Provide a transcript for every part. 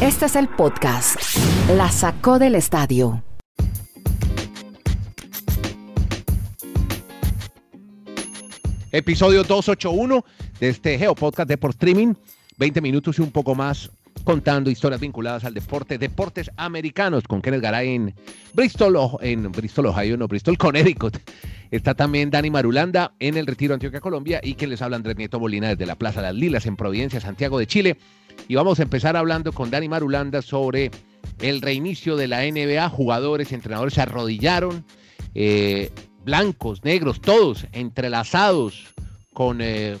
Este es el podcast. La sacó del estadio. Episodio 281 de este Geo Podcast de por streaming. 20 minutos y un poco más contando historias vinculadas al deporte, deportes americanos con Kenneth Garay en Bristol, en Bristol, Ohio, no, Bristol, Connecticut. Está también Dani Marulanda en el Retiro Antioquia, Colombia, y quien les habla Andrés Nieto Molina desde la Plaza Las Lilas en Providencia, Santiago de Chile. Y vamos a empezar hablando con Dani Marulanda sobre el reinicio de la NBA. Jugadores, entrenadores se arrodillaron, eh, blancos, negros, todos entrelazados, con eh,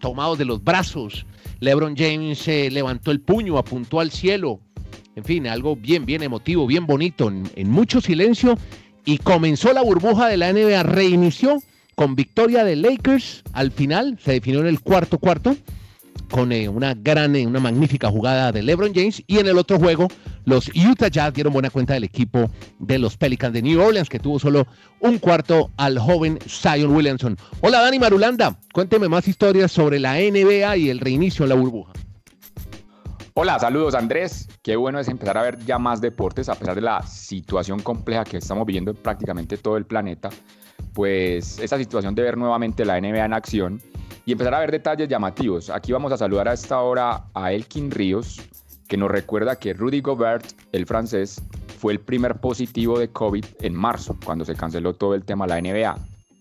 tomados de los brazos. LeBron James eh, levantó el puño, apuntó al cielo. En fin, algo bien, bien emotivo, bien bonito, en mucho silencio y comenzó la burbuja de la NBA, reinició con victoria de Lakers al final, se definió en el cuarto cuarto con eh, una gran, eh, una magnífica jugada de LeBron James y en el otro juego los Utah Jazz dieron buena cuenta del equipo de los Pelicans de New Orleans que tuvo solo un cuarto al joven Zion Williamson. Hola Dani Marulanda, cuénteme más historias sobre la NBA y el reinicio en la burbuja. Hola, saludos Andrés. Qué bueno es empezar a ver ya más deportes a pesar de la situación compleja que estamos viviendo en prácticamente todo el planeta. Pues esa situación de ver nuevamente la NBA en acción y empezar a ver detalles llamativos. Aquí vamos a saludar a esta hora a Elkin Ríos, que nos recuerda que Rudy Gobert, el francés, fue el primer positivo de COVID en marzo, cuando se canceló todo el tema de la NBA.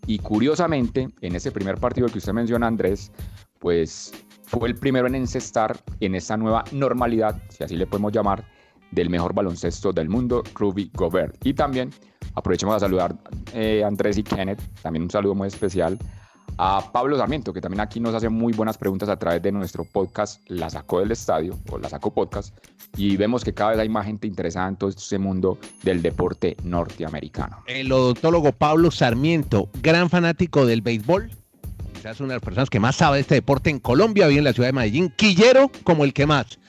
Y curiosamente, en ese primer partido que usted menciona, Andrés, pues fue el primero en encestar en esta nueva normalidad, si así le podemos llamar, del mejor baloncesto del mundo, Ruby Gobert. Y también aprovechemos a saludar eh, Andrés y Kenneth, también un saludo muy especial a Pablo Sarmiento, que también aquí nos hace muy buenas preguntas a través de nuestro podcast La Sacó del Estadio, o La Sacó Podcast, y vemos que cada vez hay más gente interesada en todo este mundo del deporte norteamericano. El odontólogo Pablo Sarmiento, gran fanático del béisbol, es una de las personas que más sabe de este deporte en Colombia, vive en la ciudad de Medellín, quillero como el que más.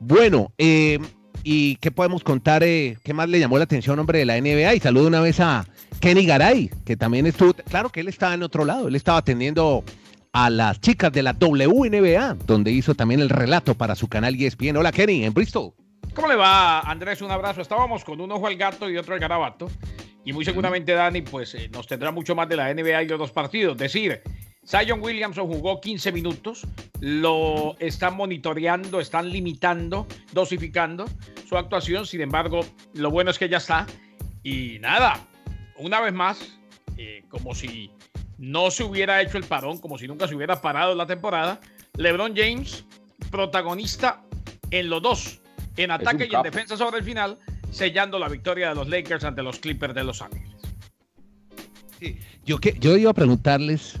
Bueno, eh, ¿y qué podemos contar? Eh, ¿Qué más le llamó la atención, hombre, de la NBA? Y saludo una vez a Kenny Garay, que también estuvo, claro que él estaba en otro lado, él estaba atendiendo a las chicas de la WNBA, donde hizo también el relato para su canal ESPN. Hola Kenny, en Bristol. ¿Cómo le va, Andrés? Un abrazo. Estábamos con un ojo al gato y otro al garabato. Y muy seguramente Dani pues eh, nos tendrá mucho más de la NBA y los dos partidos. Decir, Zion Williamson jugó 15 minutos, lo están monitoreando, están limitando, dosificando su actuación, sin embargo, lo bueno es que ya está. Y nada, una vez más, eh, como si no se hubiera hecho el parón, como si nunca se hubiera parado la temporada, LeBron James, protagonista en los dos, en ataque y en defensa sobre el final, sellando la victoria de los Lakers ante los Clippers de Los Ángeles. yo, que, yo iba a preguntarles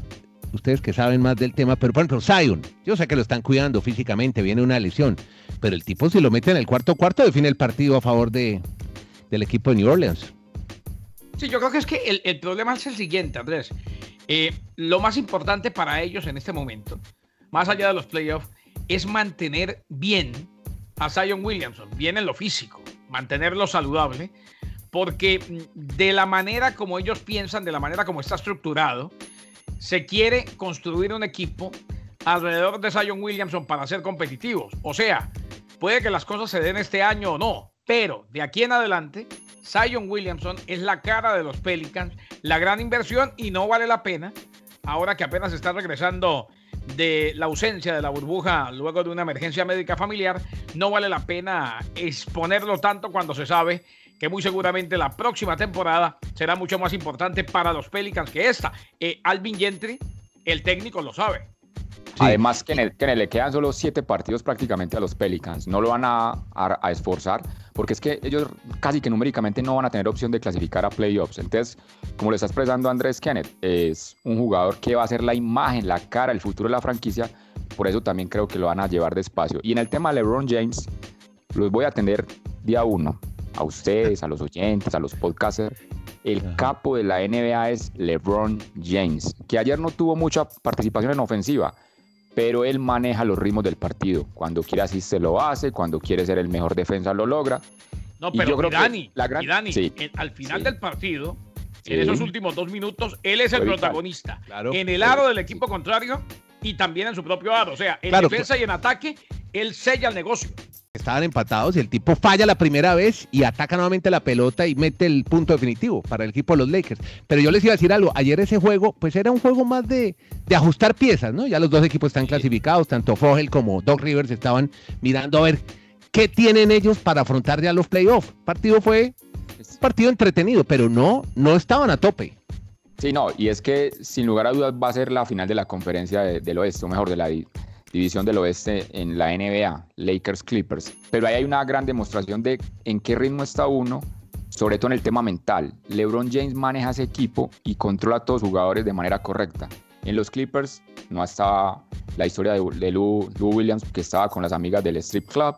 ustedes que saben más del tema, pero por ejemplo, Zion, yo sé que lo están cuidando físicamente, viene una lesión, pero el tipo si lo mete en el cuarto cuarto define el partido a favor de, del equipo de New Orleans. Sí, yo creo que es que el, problema es el siguiente, Andrés. Eh, lo más importante para ellos en este momento, más allá de los playoffs, es mantener bien a Zion Williamson, bien en lo físico, mantenerlo saludable, porque de la manera como ellos piensan, de la manera como está estructurado, se quiere construir un equipo alrededor de Zion Williamson para ser competitivos. O sea, puede que las cosas se den este año o no, pero de aquí en adelante, Zion Williamson es la cara de los Pelicans, la gran inversión y no vale la pena, ahora que apenas está regresando de la ausencia de la burbuja luego de una emergencia médica familiar, no vale la pena exponerlo tanto cuando se sabe que muy seguramente la próxima temporada será mucho más importante para los Pelicans que esta. Eh, Alvin Gentry, el técnico, lo sabe. Además, que, le quedan solo siete partidos prácticamente a los Pelicans. No lo van a, esforzar porque es que ellos casi que numéricamente no van a tener opción de clasificar a playoffs. Entonces, como le está expresando Andrés Kenneth, es un jugador que va a ser la imagen, la cara, el futuro de la franquicia. Por eso también creo que lo van a llevar despacio. Y en el tema de LeBron James, los voy a atender día uno a ustedes, a los oyentes, a los podcasters. El capo de la NBA es LeBron James, que ayer no tuvo mucha participación en ofensiva, pero él maneja los ritmos del partido. Cuando quiere así se lo hace, cuando quiere ser el mejor defensa lo logra. No, pero Dani, al final del partido, en esos últimos dos minutos, él es el protagonista. en el aro del equipo contrario y también en su propio aro. O sea, en defensa y en ataque, él sella el negocio. Estaban empatados y el tipo falla la primera vez y ataca nuevamente la pelota y mete el punto definitivo para el equipo de los Lakers. Pero yo les iba a decir algo, ayer ese juego pues era un juego más de, de ajustar piezas, ¿no? Ya los dos equipos están clasificados, tanto Fogel como Doc Rivers estaban mirando a ver qué tienen ellos para afrontar ya los playoffs. Partido fue un partido entretenido, pero no, no estaban a tope. Sí, no, y es que sin lugar a dudas va a ser la final de la conferencia del oeste, o mejor, de la división del oeste en la NBA, Lakers Clippers. Pero ahí hay una gran demostración de en qué ritmo está uno, sobre todo en el tema mental. LeBron James maneja ese equipo y controla a todos los jugadores de manera correcta. En los Clippers no estaba la historia de, Lou, Lou Williams, que estaba con las amigas del strip club.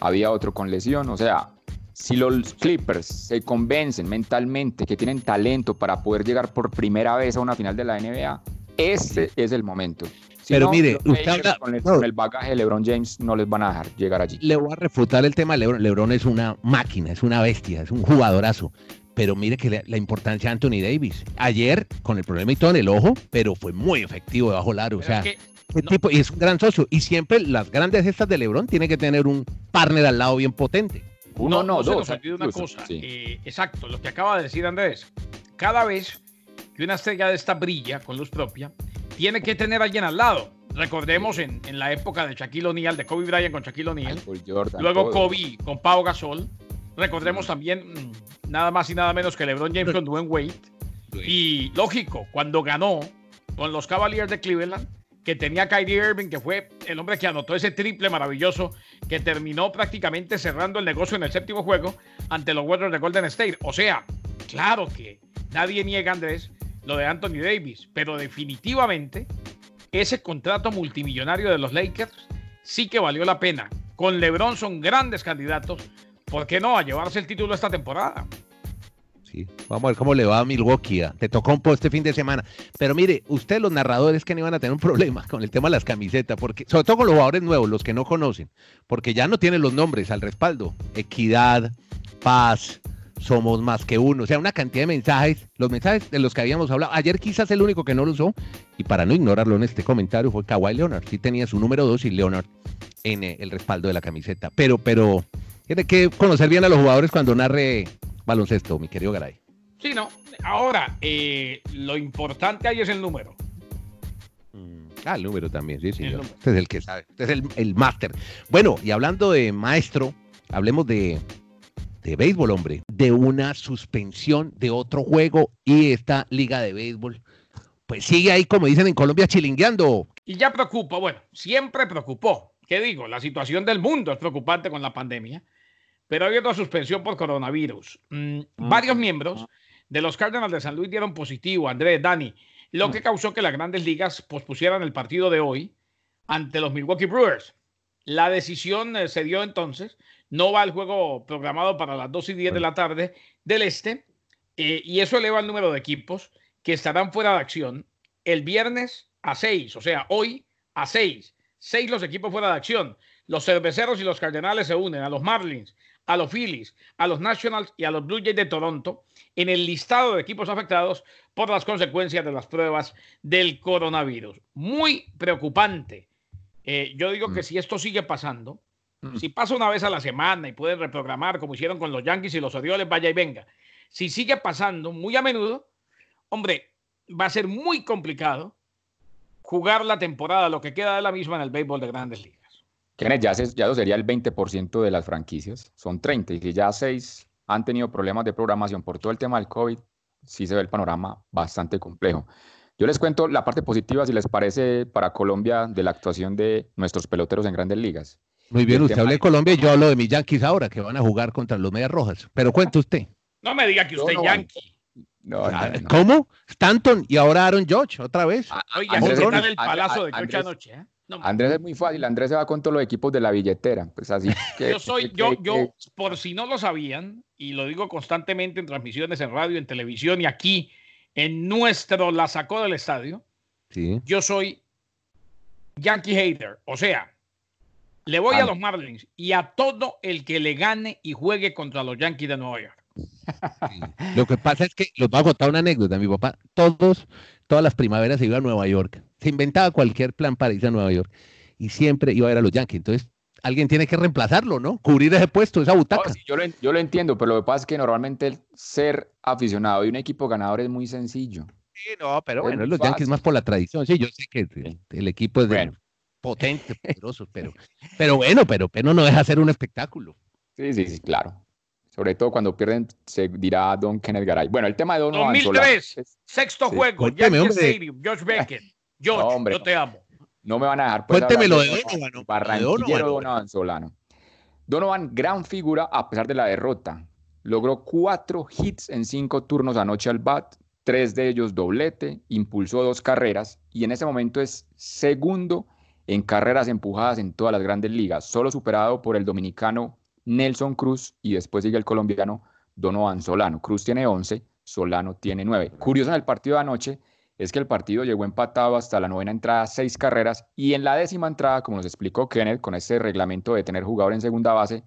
Había otro con lesión, o sea, si los Clippers se convencen mentalmente que tienen talento para poder llegar por primera vez a una final de la NBA, este es el momento. Pero mire, usted con, el, bagaje de LeBron James no les van a dejar llegar allí. Le voy a refutar el tema de LeBron. LeBron es una máquina, es una bestia, es un jugadorazo. Pero mire que la, importancia de Anthony Davis. Ayer, con el problema y todo en el ojo, pero fue muy efectivo debajo del aro. O sea, tipo, y es un gran socio. Y siempre las grandes gestas de LeBron tiene que tener un partner al lado bien potente. Uno, no, no, dos. una cosa. Eh, exacto, lo que acaba de decir Andrés. Cada vez que una estrella de esta brilla con luz propia, tiene que tener a alguien al lado. Recordemos en, en la época de Shaquille O'Neal, de Kobe Bryant con Shaquille O'Neal. Luego Kobe con Pau Gasol. Recordemos también mm, nada más y nada menos que LeBron James con Dwayne Wade. Y lógico, cuando ganó con los Cavaliers de Cleveland, que tenía Kyrie Irving, que fue el hombre que anotó ese triple maravilloso que terminó prácticamente cerrando el negocio en el séptimo juego ante los Warriors de Golden State. O sea, claro que nadie niega, Andrés, lo de Anthony Davis, pero definitivamente ese contrato multimillonario de los Lakers sí que valió la pena. Con LeBron son grandes candidatos, ¿por qué no? A llevarse el título esta temporada. Vamos a ver cómo le va a Milwaukee. Te tocó un post este fin de semana. Pero mire, ustedes los narradores que no iban a tener un problema con el tema de las camisetas, porque sobre todo con los jugadores nuevos, los que no conocen, porque ya no tienen los nombres al respaldo. Equidad, paz, somos más que uno. O sea, una cantidad de mensajes, los mensajes de los que habíamos hablado. Ayer quizás el único que no lo usó, y para no ignorarlo en este comentario, fue Kawhi Leonard. Sí tenía su número 2 y Leonard en eh, el respaldo de la camiseta. Pero, pero, tiene que conocer bien a los jugadores cuando narre baloncesto, mi querido Garay. Sí, no. Ahora, eh, lo importante ahí es el número. Mm, ah, el número también, sí, sí. Este es el que sabe. Este es el, el máster. Bueno, y hablando de maestro, hablemos de, de béisbol, hombre. De una suspensión de otro juego y esta liga de béisbol, pues sigue ahí, como dicen en Colombia, chilingueando. Y ya preocupa, bueno, siempre preocupó. ¿Qué digo? La situación del mundo es preocupante con la pandemia pero hay otra suspensión por coronavirus. Mm, varios miembros de los Cardinals de San Luis dieron positivo, Andrés, Dani, lo que causó que las grandes ligas pospusieran el partido de hoy ante los Milwaukee Brewers. La decisión eh, se dio entonces, no va el juego programado para las 2 y 10 de la tarde del este, eh, y eso eleva el número de equipos que estarán fuera de acción el viernes a 6, o sea, hoy a 6. 6 los equipos fuera de acción. Los cerveceros y los cardenales se unen a los Marlins, a los Phillies, a los Nationals y a los Blue Jays de Toronto en el listado de equipos afectados por las consecuencias de las pruebas del coronavirus. Muy preocupante. Eh, yo digo que mm. si esto sigue pasando, mm. si pasa una vez a la semana y pueden reprogramar como hicieron con los Yankees y los Orioles, vaya y venga. Si sigue pasando muy a menudo, hombre, va a ser muy complicado jugar la temporada, lo que queda de la misma en el béisbol de grandes ligas. Kenneth, ya, ya eso sería el 20% de las franquicias, son 30, y si ya 6 han tenido problemas de programación por todo el tema del COVID, sí se ve el panorama bastante complejo. Yo les cuento la parte positiva, si les parece, para Colombia de la actuación de nuestros peloteros en grandes ligas. Muy bien, usted habla de Colombia y yo hablo de mis Yankees ahora, que van a jugar contra los Medias Rojas. Pero cuente usted. No me diga que usted es Yankee. ¿Cómo? Stanton y ahora Aaron George, otra vez. Ah, oye, está en el palazo de George anoche, ¿eh? Andrés es muy fácil, Andrés se va con todos los equipos de la billetera, pues así que, Yo soy, yo, yo, por si no lo sabían, y lo digo constantemente en transmisiones en radio, en televisión y aquí en nuestro La Sacó del Estadio, sí. yo soy Yankee Hater, o sea, le voy a los Marlins y a todo el que le gane y juegue contra los Yankees de Nueva York. Lo que pasa es que los voy a contar una anécdota. Mi papá, todos, todas las primaveras se iba a Nueva York se inventaba cualquier plan para irse a Nueva York y siempre iba a ver a los Yankees. Entonces, alguien tiene que reemplazarlo, ¿no? Cubrir ese puesto, esa butaca. yo, lo, yo, lo, entiendo, pero lo que pasa es que normalmente el ser aficionado de un equipo ganador es muy sencillo. Sí, no, pero bueno, los Yankees más por la tradición. Sí, yo sé que el, equipo es de, potente, poderoso, pero, pero bueno, pero, pero no deja ser un espectáculo. Sí, sí, sí, claro. Sobre todo cuando pierden, se dirá Don Kenneth Garay. Bueno, el tema de Don 2003, sexto juego, Yankee Stadium, Josh Beckett. George, yo te amo. No me van a dejar. Pues, Cuéntemelo de Donovan. Barranquillero Donovan Solano. Donovan, gran figura a pesar de la derrota. Logró cuatro hits en cinco turnos anoche al bat, tres de ellos doblete, impulsó dos carreras y en ese momento es segundo en carreras empujadas en todas las grandes ligas, solo superado por el dominicano Nelson Cruz y después sigue el colombiano Donovan Solano. Cruz tiene 11, Solano tiene 9. Curioso en el partido de anoche es que el partido llegó empatado hasta la novena entrada, seis carreras, y en la décima entrada, como nos explicó Kenneth, con ese reglamento de tener jugador en segunda base,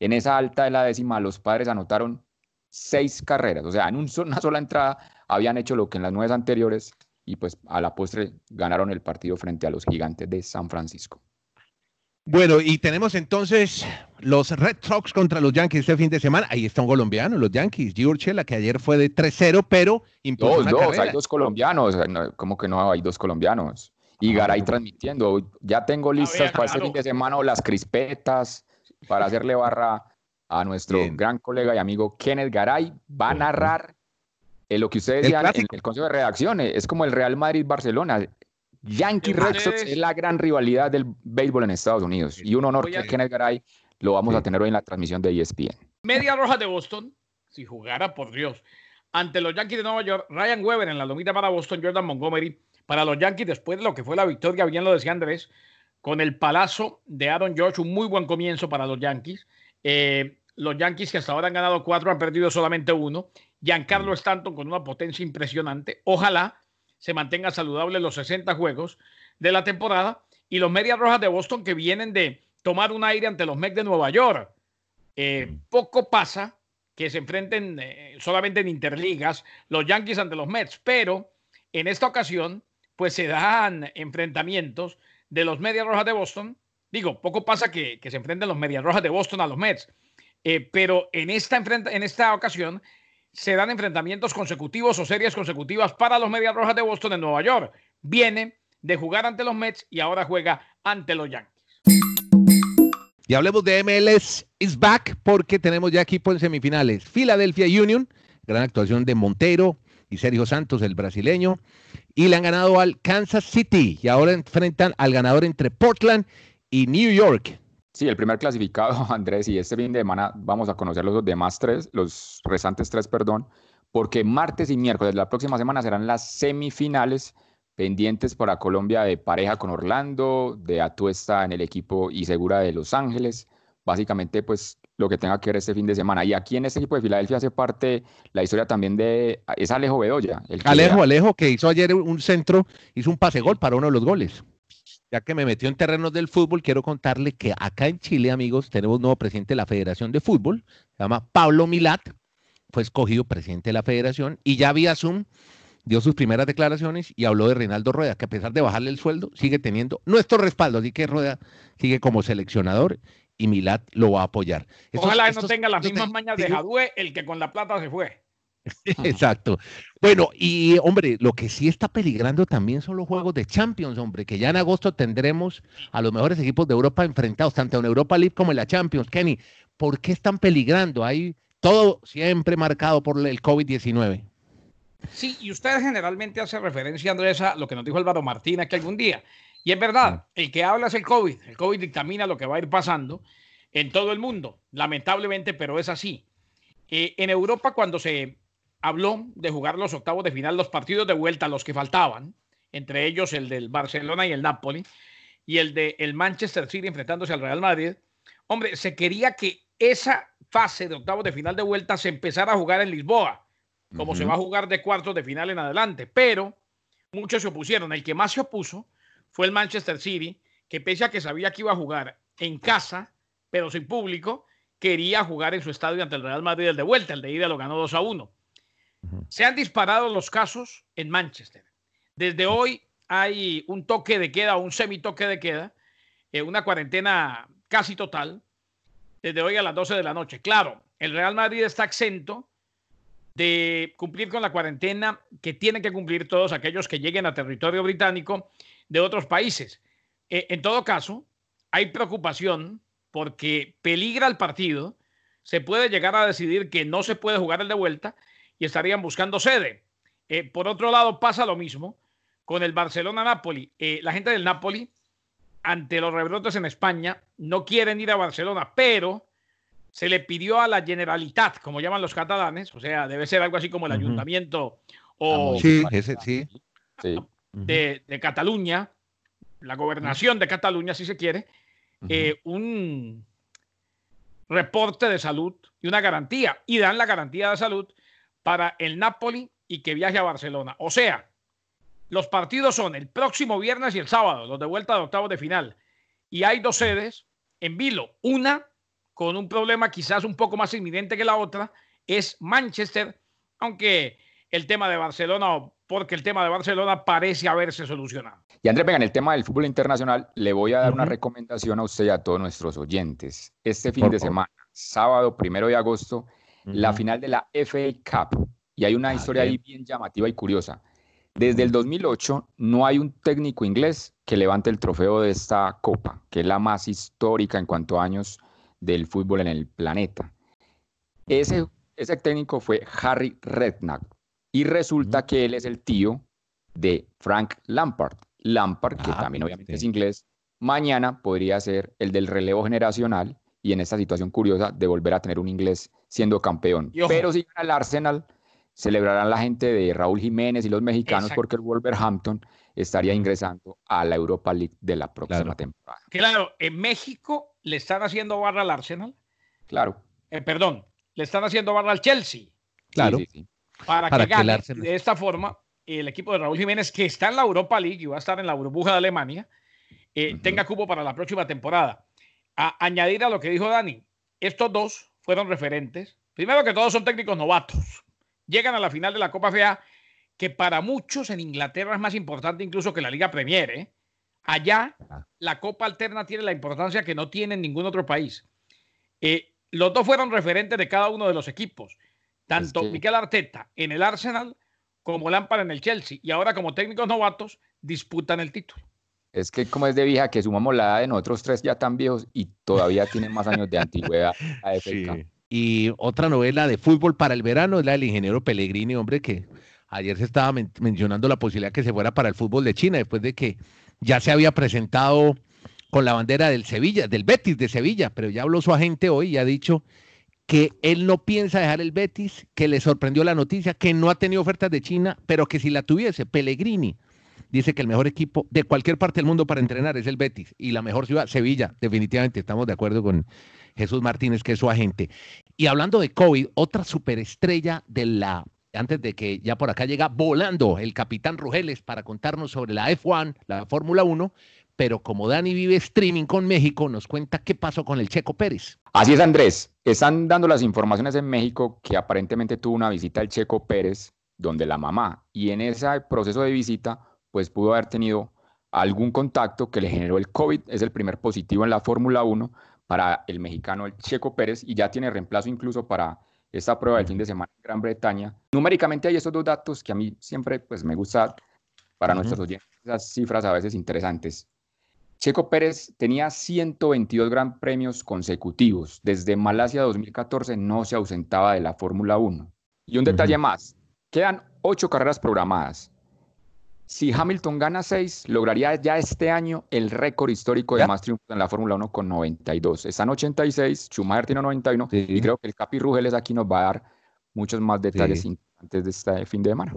en esa alta de la décima los padres anotaron seis carreras, o sea, en una sola entrada habían hecho lo que en las nueve anteriores y pues a la postre ganaron el partido frente a los gigantes de San Francisco. Bueno, y tenemos entonces los Red Sox contra los Yankees este fin de semana. Ahí está un colombiano, los Yankees, la que ayer fue de 3-0, pero dos, dos, hay dos colombianos. ¿Cómo que no hay dos colombianos? Y ah, Garay transmitiendo. Ya tengo listas para este fin de semana las crispetas para hacerle barra a nuestro gran colega y amigo Kenneth Garay. Va a narrar eh, lo que ustedes decían en el Consejo de Redacción. Es como el Real Madrid-Barcelona. Yankee Red Sox es la gran rivalidad del béisbol en Estados Unidos. Y un honor que Kenneth Garay lo vamos a tener hoy en la transmisión de ESPN. Media Roja de Boston, si jugara por Dios, ante los Yankees de Nueva York, Ryan Weber en la lomita para Boston, Jordan Montgomery para los Yankees después de lo que fue la victoria, bien lo decía Andrés, con el palazo de Aaron George, un muy buen comienzo para los Yankees. Eh, los Yankees que hasta ahora han ganado cuatro, han perdido solamente uno. Giancarlo Stanton con una potencia impresionante. Ojalá se mantenga saludable los 60 juegos de la temporada y los Medias Rojas de Boston que vienen de tomar un aire ante los Mets de Nueva York. Eh, poco pasa que se enfrenten eh, solamente en interligas los Yankees ante los Mets, pero en esta ocasión pues se dan enfrentamientos de los Medias Rojas de Boston. Digo, poco pasa que, se enfrenten los Medias Rojas de Boston a los Mets, eh, pero en esta, en esta ocasión se dan enfrentamientos consecutivos o series consecutivas para los Medias Rojas de Boston en Nueva York. Viene de jugar ante los Mets y ahora juega ante los Yankees. Y hablemos de MLS is back porque tenemos ya equipo en semifinales. Philadelphia Union, gran actuación de Montero y Sergio Santos, el brasileño, y le han ganado al Kansas City y ahora enfrentan al ganador entre Portland y New York. Sí, el primer clasificado, Andrés, y este fin de semana vamos a conocer los demás tres, los restantes tres, perdón, porque martes y miércoles de la próxima semana serán las semifinales pendientes para Colombia de pareja con Orlando, de Atuesta en el equipo y Segura de Los Ángeles. Básicamente, pues lo que tenga que ver este fin de semana. Y aquí en este equipo de Filadelfia hace parte la historia también de. Es Alejo Bedoya. El Alejo, Alejo, que hizo ayer un centro, hizo un pase gol para uno de los goles ya que me metió en terrenos del fútbol, quiero contarle que acá en Chile, amigos, tenemos un nuevo presidente de la Federación de Fútbol, se llama Pablo Milat, fue escogido presidente de la federación y ya vía Zoom dio sus primeras declaraciones y habló de Reinaldo Rueda, que a pesar de bajarle el sueldo, sigue teniendo nuestro respaldo, así que Rueda sigue como seleccionador y Milat lo va a apoyar. Ojalá no tenga las mismas mañas de Jadue, el que con la plata se fue. Exacto. Bueno, y hombre, lo que sí está peligrando también son los juegos de Champions, hombre, que ya en agosto tendremos a los mejores equipos de Europa enfrentados, tanto en Europa League como en la Champions. Kenny, ¿por qué están peligrando? Hay todo siempre marcado por el COVID-19. Sí, y usted generalmente hace referencia, Andrés, a lo que nos dijo Álvaro Martínez que algún día. Y es verdad, el que habla es el COVID. El COVID dictamina lo que va a ir pasando en todo el mundo, lamentablemente, pero es así. Eh, en Europa, cuando se habló de jugar los octavos de final, los partidos de vuelta, los que faltaban, entre ellos el del Barcelona y el Napoli, y el del el Manchester City enfrentándose al Real Madrid. Hombre, se quería que esa fase de octavos de final de vuelta se empezara a jugar en Lisboa, como se va a jugar de cuartos de final en adelante, pero muchos se opusieron. El que más se opuso fue el Manchester City, que pese a que sabía que iba a jugar en casa, pero sin público, quería jugar en su estadio ante el Real Madrid el de vuelta, el de ida lo ganó 2 a 1. Se han disparado los casos en Manchester. Desde hoy hay un toque de queda, un semitoque de queda, eh, una cuarentena casi total desde hoy a las 12 de la noche. Claro, el Real Madrid está exento de cumplir con la cuarentena que tienen que cumplir todos aquellos que lleguen a territorio británico de otros países. Eh, en todo caso, hay preocupación porque peligra el partido, se puede llegar a decidir que no se puede jugar el de vuelta y estarían buscando sede. Eh, por otro lado, pasa lo mismo con el Barcelona-Napoli. Eh, la gente del Napoli, ante los rebrotes en España, no quieren ir a Barcelona, pero se le pidió a la Generalitat, como llaman los catalanes, o sea, debe ser algo así como el ayuntamiento o sí, ese, sí. De, de, Cataluña, la gobernación de Cataluña, si se quiere, eh, un reporte de salud y una garantía, y dan la garantía de salud para el Napoli y que viaje a Barcelona. O sea, los partidos son el próximo viernes y el sábado, los de vuelta de octavos de final. Y hay dos sedes en Vilo. Una con un problema quizás un poco más inminente que la otra es Manchester, aunque el tema de Barcelona, porque el tema de Barcelona parece haberse solucionado. Y Andrés, venga, en el tema del fútbol internacional, le voy a dar una recomendación a usted y a todos nuestros oyentes. Este fin de semana, sábado primero de agosto, la final de la FA Cup. Y hay una ah, historia ahí bien llamativa y curiosa. Desde el 2008 no hay un técnico inglés que levante el trofeo de esta copa, que es la más histórica en cuanto a años del fútbol en el planeta. Ese, ese técnico fue Harry Redknapp y resulta que él es el tío de Frank Lampard. Lampard, que ah, también obviamente es inglés, mañana podría ser el del relevo generacional y en esta situación curiosa de volver a tener un inglés siendo campeón. Pero si gana el Arsenal, celebrarán la gente de Raúl Jiménez y los mexicanos porque el Wolverhampton estaría ingresando a la Europa League de la próxima temporada. Claro, en México le están haciendo barra al Arsenal. Claro. Eh, perdón, le están haciendo barra al Chelsea. Claro. Para, que gane de esta forma el equipo de Raúl Jiménez, que está en la Europa League y va a estar en la burbuja de Alemania, eh, tenga cupo para la próxima temporada. A añadir a lo que dijo Dani, estos dos fueron referentes. Primero que todos son técnicos novatos llegan a la final de la Copa FA, que para muchos en Inglaterra es más importante incluso que la Liga Premier. ¿eh? Allá la Copa Alterna tiene la importancia que no tiene en ningún otro país. Eh, los dos fueron referentes de cada uno de los equipos, tanto Miquel Arteta en el Arsenal como Lampard en el Chelsea, y ahora como técnicos novatos disputan el título. Es que como es de vieja, que sumamos la edad de nosotros tres ya tan viejos y todavía tienen más años de antigüedad. Y otra novela de fútbol para el verano es la del ingeniero Pellegrini, hombre, que ayer se estaba mencionando la posibilidad que se fuera para el fútbol de China, después de que ya se había presentado con la bandera del Sevilla, del Betis de Sevilla, pero ya habló su agente hoy y ha dicho que él no piensa dejar el Betis, que le sorprendió la noticia, que no ha tenido ofertas de China, pero que si la tuviese, Pellegrini dice que el mejor equipo de cualquier parte del mundo para entrenar es el Betis y la mejor ciudad, Sevilla, definitivamente, estamos de acuerdo con Jesús Martínez, que es su agente. Y hablando de COVID, otra superestrella de la, antes de que ya por acá llega volando el capitán Rugeles para contarnos sobre la F1, la Fórmula 1, pero como Dani vive streaming con México, nos cuenta qué pasó con el Checo Pérez. Así es, Andrés. Están dando las informaciones en México que aparentemente tuvo una visita al Checo Pérez, donde la mamá, y en ese proceso de visita, pues pudo haber tenido algún contacto que le generó el COVID. Es el primer positivo en la Fórmula 1 para el mexicano el Checo Pérez y ya tiene reemplazo incluso para esta prueba del fin de semana en Gran Bretaña. Numéricamente hay estos dos datos que a mí siempre pues, me gusta para nuestros oyentes, esas cifras a veces interesantes. Checo Pérez tenía 122 gran premios consecutivos. Desde Malasia 2014 no se ausentaba de la Fórmula 1. Y un detalle más, quedan ocho carreras programadas. Si Hamilton gana 6, lograría ya este año el récord histórico de más triunfos en la Fórmula 1 con 92. Están 86, Schumacher tiene 91 y creo que el Capi Rugeles aquí nos va a dar muchos más detalles antes de este fin de semana.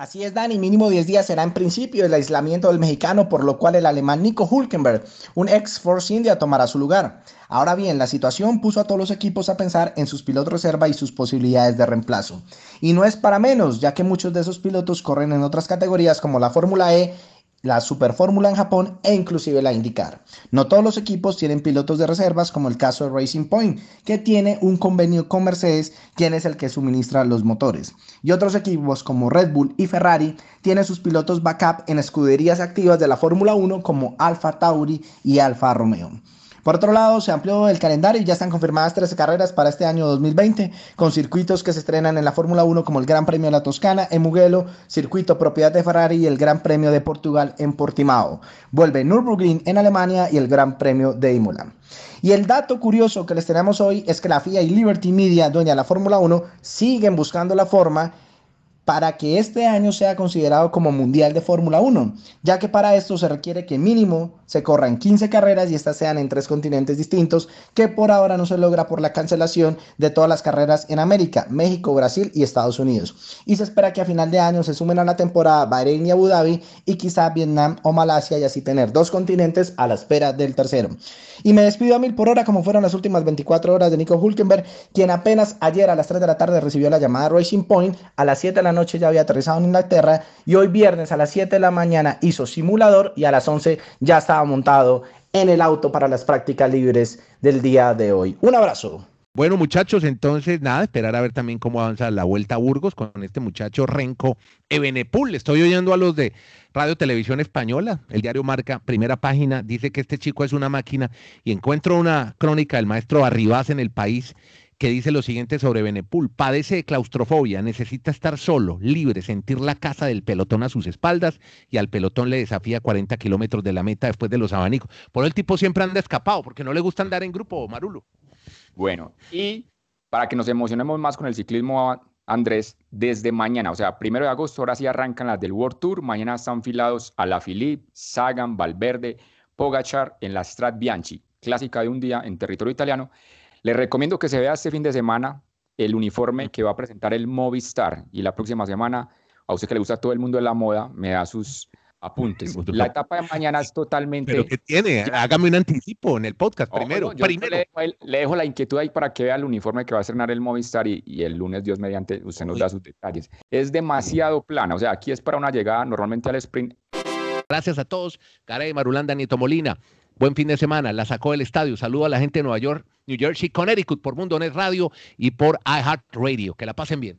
Así es, Dani, mínimo 10 días será en principio el aislamiento del mexicano, por lo cual el alemán Nico Hulkenberg, un ex Force India, tomará su lugar. Ahora bien, la situación puso a todos los equipos a pensar en sus pilotos reserva y sus posibilidades de reemplazo. Y no es para menos, ya que muchos de esos pilotos corren en otras categorías como la Fórmula E la Superfórmula en Japón e inclusive la IndyCar. No todos los equipos tienen pilotos de reservas, como el caso de Racing Point, que tiene un convenio con Mercedes, quien es el que suministra los motores. Y otros equipos como Red Bull y Ferrari tienen sus pilotos backup en escuderías activas de la Fórmula 1 como Alfa Tauri y Alfa Romeo. Por otro lado, se amplió el calendario y ya están confirmadas 13 carreras para este año 2020, con circuitos que se estrenan en la Fórmula 1 como el Gran Premio de la Toscana en Mugello, circuito propiedad de Ferrari y el Gran Premio de Portugal en Portimao. Vuelve Nürburgring en Alemania y el Gran Premio de Imola. Y el dato curioso que les tenemos hoy es que la FIA y Liberty Media, dueña de la Fórmula 1, siguen buscando la forma para que este año sea considerado como Mundial de Fórmula 1, ya que para esto se requiere que mínimo se corran 15 carreras y estas sean en tres continentes distintos, que por ahora no se logra por la cancelación de todas las carreras en América, México, Brasil y Estados Unidos. Y se espera que a final de año se sumen a la temporada Bahrein y Abu Dhabi y quizá Vietnam o Malasia y así tener dos continentes a la espera del tercero. Y me despido a mil por hora como fueron las últimas 24 horas de Nico Hulkenberg, quien apenas ayer a las 3 de la tarde recibió la llamada Racing Point, a las 7 de la noche ya había aterrizado en Inglaterra y hoy viernes a las 7 de la mañana hizo simulador y a las 11 ya estaba montado en el auto para las prácticas libres del día de hoy. Un abrazo. Bueno, muchachos, entonces nada, esperar a ver también cómo avanza la vuelta a Burgos con este muchacho Renco Ebenepul. Estoy oyendo a los de Radio Televisión Española, el diario Marca, primera página, dice que este chico es una máquina y encuentro una crónica del maestro Arribas en el país que dice lo siguiente sobre Benepul. Padece de claustrofobia, necesita estar solo, libre, sentir la casa del pelotón a sus espaldas y al pelotón le desafía 40 kilómetros de la meta después de los abanicos. Por el tipo siempre anda escapado porque no le gusta andar en grupo, Marulo. Bueno, y para que nos emocionemos más con el ciclismo, Andrés, desde mañana, o sea, primero de agosto, ahora sí arrancan las del World Tour. Mañana están filados a la Philippe, Sagan, Valverde, Pogachar en la Strat Bianchi, clásica de un día en territorio italiano. Les recomiendo que se vea este fin de semana el uniforme que va a presentar el Movistar y la próxima semana, a usted que le gusta todo el mundo de la moda, me da sus apuntes. La etapa de mañana es totalmente... ¿Pero qué tiene? Hágame un anticipo en el podcast primero. primero. Le, dejo, la inquietud ahí para que vea el uniforme que va a estrenar el Movistar y, el lunes, Dios mediante, usted nos da sus detalles. Es demasiado plana, o sea, aquí es para una llegada normalmente al sprint. Gracias a todos. Caray, Marulanda, Nieto Molina. Buen fin de semana. La sacó del estadio. Saludo a la gente de Nueva York, New Jersey, Connecticut por Mundo Net Radio y por iHeartRadio. Que la pasen bien.